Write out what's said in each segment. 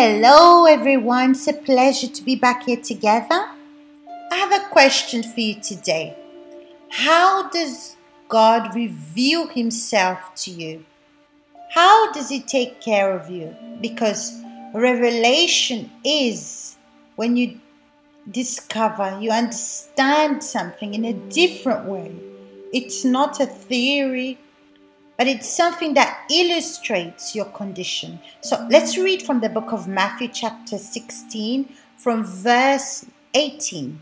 Hello, everyone. It's a pleasure to be back here together. I have a question for you today. How does God reveal Himself to you? How does He take care of you? Because revelation is when you discover, you understand something in a different way. It's not a theory, but it's something that illustrates your condition. So let's read from the book of Matthew, chapter 16, from verse 18,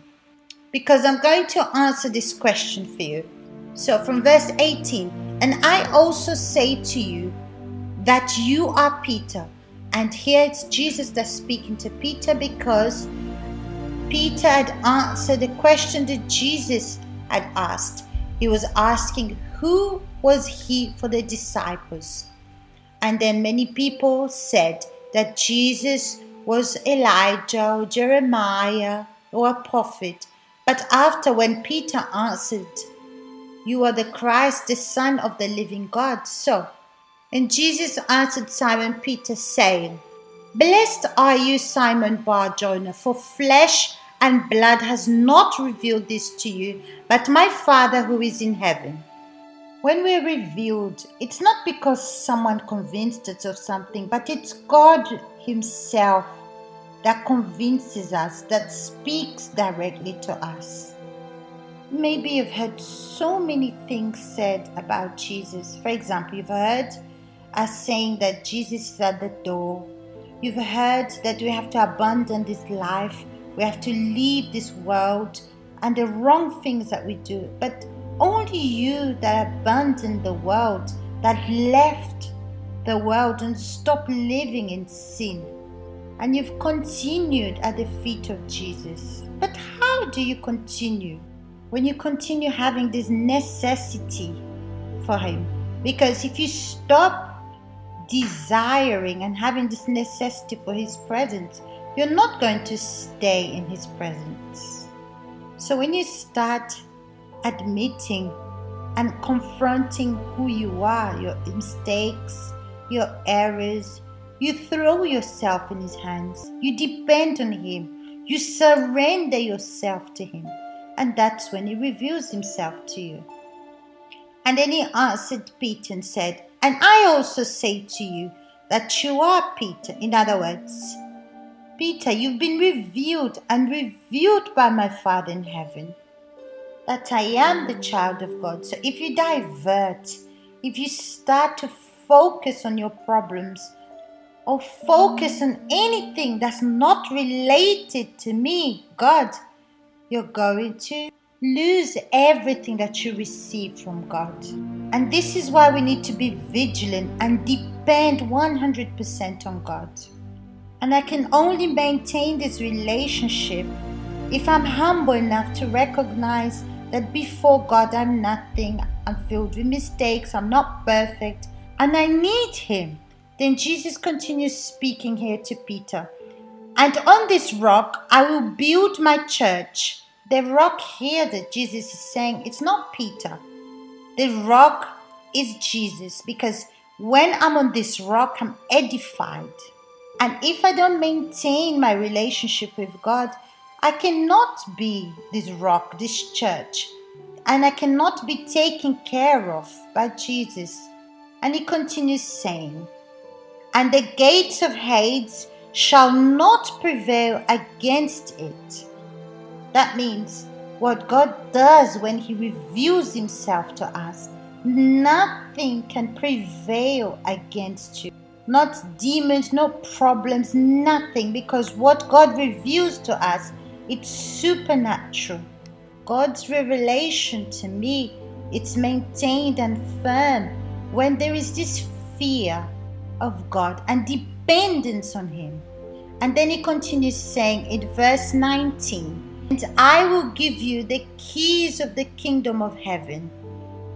because I'm going to answer this question for you. So from verse 18, and I also say to you that you are Peter. And here it's Jesus that's speaking to Peter because Peter had answered the question that Jesus had asked. He was asking, Who was he for the disciples? And then many people said that Jesus was Elijah or Jeremiah or a prophet. But after, when Peter answered, You are the Christ, the Son of the living God. So, and Jesus answered Simon Peter, saying, Blessed are you, Simon Bar Jonah, for flesh and blood has not revealed this to you, but my Father who is in heaven. When we're revealed, it's not because someone convinced us of something, but it's God Himself that convinces us, that speaks directly to us. Maybe you've heard so many things said about Jesus. For example, you've heard us saying that Jesus is at the door. You've heard that we have to abandon this life we have to leave this world and the wrong things that we do. But only you that abandoned the world, that left the world and stopped living in sin. And you've continued at the feet of Jesus. But how do you continue? When you continue having this necessity for Him. Because if you stop desiring and having this necessity for His presence, you're not going to stay in His presence. So when you start admitting and confronting who you are, your mistakes, your errors, you throw yourself in His hands, you depend on Him, you surrender yourself to Him, and that's when He reveals Himself to you. And then He answered Peter and said, And I also say to you that you are Peter. In other words, Peter, you've been revealed and revealed by my Father in heaven that I am the child of God. So if you divert, if you start to focus on your problems or focus on anything that's not related to me, God, you're going to lose everything that you receive from God. And this is why we need to be vigilant and depend 100% on God. And I can only maintain this relationship if I'm humble enough to recognize that before God I'm nothing, I'm filled with mistakes, I'm not perfect, and I need Him. Then Jesus continues speaking here to Peter. And on this rock I will build my church. The rock here that Jesus is saying, it's not Peter. The rock is Jesus because when I'm on this rock, I'm edified. And if I don't maintain my relationship with God, I cannot be this rock, this church, and I cannot be taken care of by Jesus. And he continues saying, And the gates of Hades shall not prevail against it. That means what God does when He reveals Himself to us, nothing can prevail against you not demons, no problems, nothing, because what God reveals to us, it's supernatural. God's revelation to me, it's maintained and firm when there is this fear of God and dependence on Him. And then he continues saying in verse 19, And I will give you the keys of the kingdom of heaven.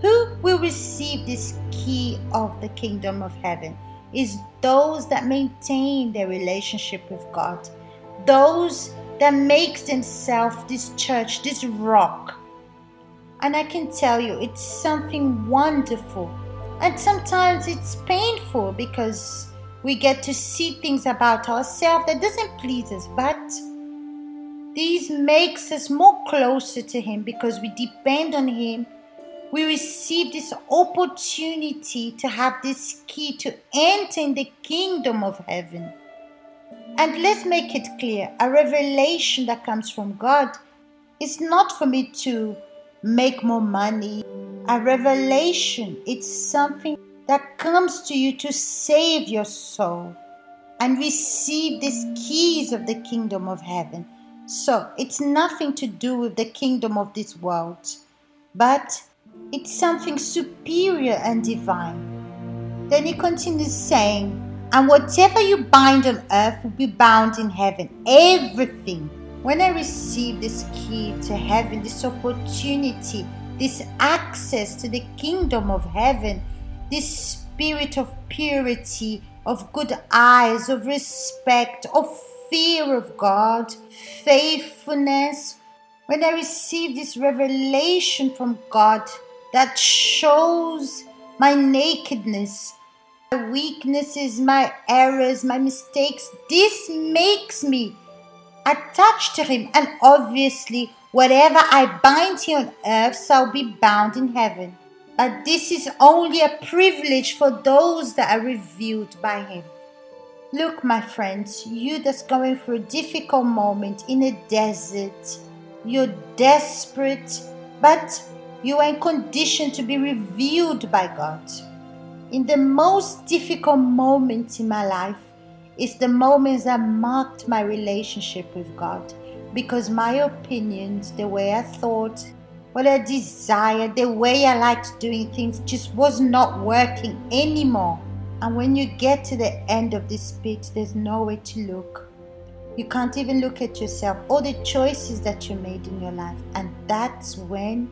Who will receive this key of the kingdom of heaven? is those that maintain their relationship with God, those that makes themselves this church, this rock. And I can tell you, it's something wonderful. And sometimes it's painful because We get to see things about ourselves that doesn't please us, but this makes us more closer to Him because we depend on Him. We receive this opportunity to have this key to enter in the kingdom of heaven. And let's make it clear a revelation that comes from God is not for me to make more money. A revelation, it's something that comes to you to save your soul and receive these keys of the kingdom of heaven. So it's nothing to do with the kingdom of this world, but it's something superior and divine. Then he continues saying, And whatever you bind on earth will be bound in heaven. Everything. When I receive this key to heaven, this opportunity, this access to the kingdom of heaven, this spirit of purity, of good eyes, of respect, of fear of God, faithfulness. When I receive this revelation from God that shows my nakedness, my weaknesses, my errors, my mistakes, this makes me attached to Him. And obviously, whatever I bind here on earth shall be bound in heaven. But this is only a privilege for those that are revealed by Him. Look, my friends, you that's going through a difficult moment in a desert, you're desperate, but you are in condition to be revealed by God. In the most difficult moments in my life is the moments that marked my relationship with God because my opinions, the way I thought, what I desired, the way I liked doing things just was not working anymore. And when you get to the end of this pit, there's nowhere to look. You can't even look at yourself or the choices that you made in your life. And that's when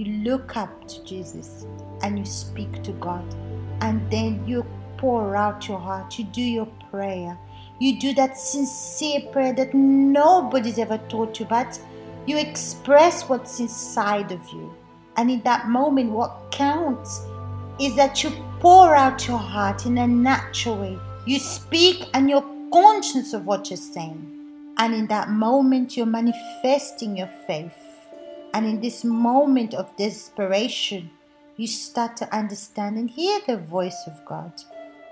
you look up to Jesus and you speak to God. And then you pour out your heart. You do your prayer. You do that sincere prayer that nobody's ever taught you, but you express what's inside of you. And in that moment, what counts is that you pour out your heart in a natural way. You speak and you're conscious of what you're saying. And in that moment, you're manifesting your faith. And in this moment of desperation, you start to understand and hear the voice of God.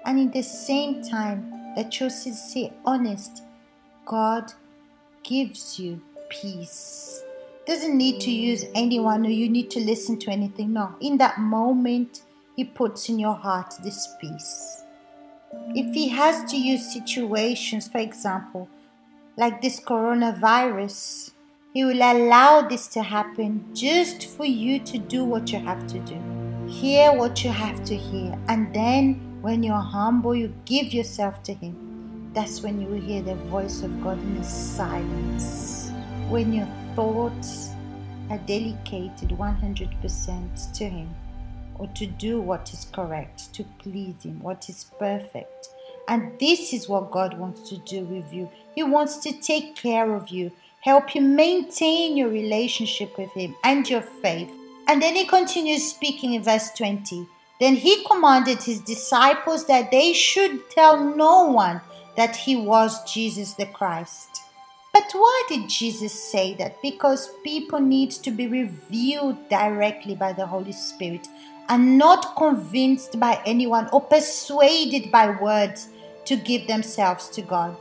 And in the same time that you're sincere, honest, God gives you peace. Doesn't need to use anyone or you need to listen to anything. No, in that moment, he puts in your heart this peace. If He has to use situations, for example, like this coronavirus, He will allow this to happen just for you to do what you have to do. Hear what you have to hear. And then when you're humble, you give yourself to Him. That's when you will hear the voice of God in the silence. When your thoughts are dedicated 100% to Him or to do what is correct, to please Him, what is perfect. And this is what God wants to do with you. He wants to take care of you, help you maintain your relationship with Him and your faith. And then He continues speaking in verse 20. Then He commanded His disciples that they should tell no one that He was Jesus the Christ. But why did Jesus say that? Because people need to be revealed directly by the Holy Spirit and not convinced by anyone or persuaded by words to give themselves to God.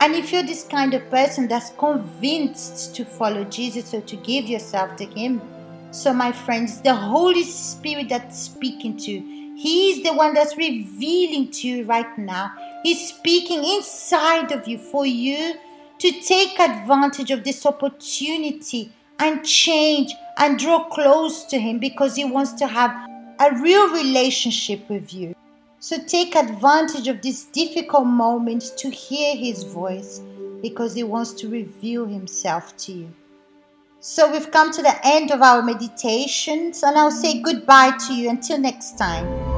And if you're this kind of person that's convinced to follow Jesus or to give yourself to Him, so my friends, the Holy Spirit that's speaking to you, He's the one that's revealing to you right now. He's speaking inside of you for you to take advantage of this opportunity and change and draw close to Him because He wants to have a real relationship with you. So take advantage of this difficult moment to hear His voice because He wants to reveal Himself to you. So we've come to the end of our meditations, and I'll say goodbye to you until next time.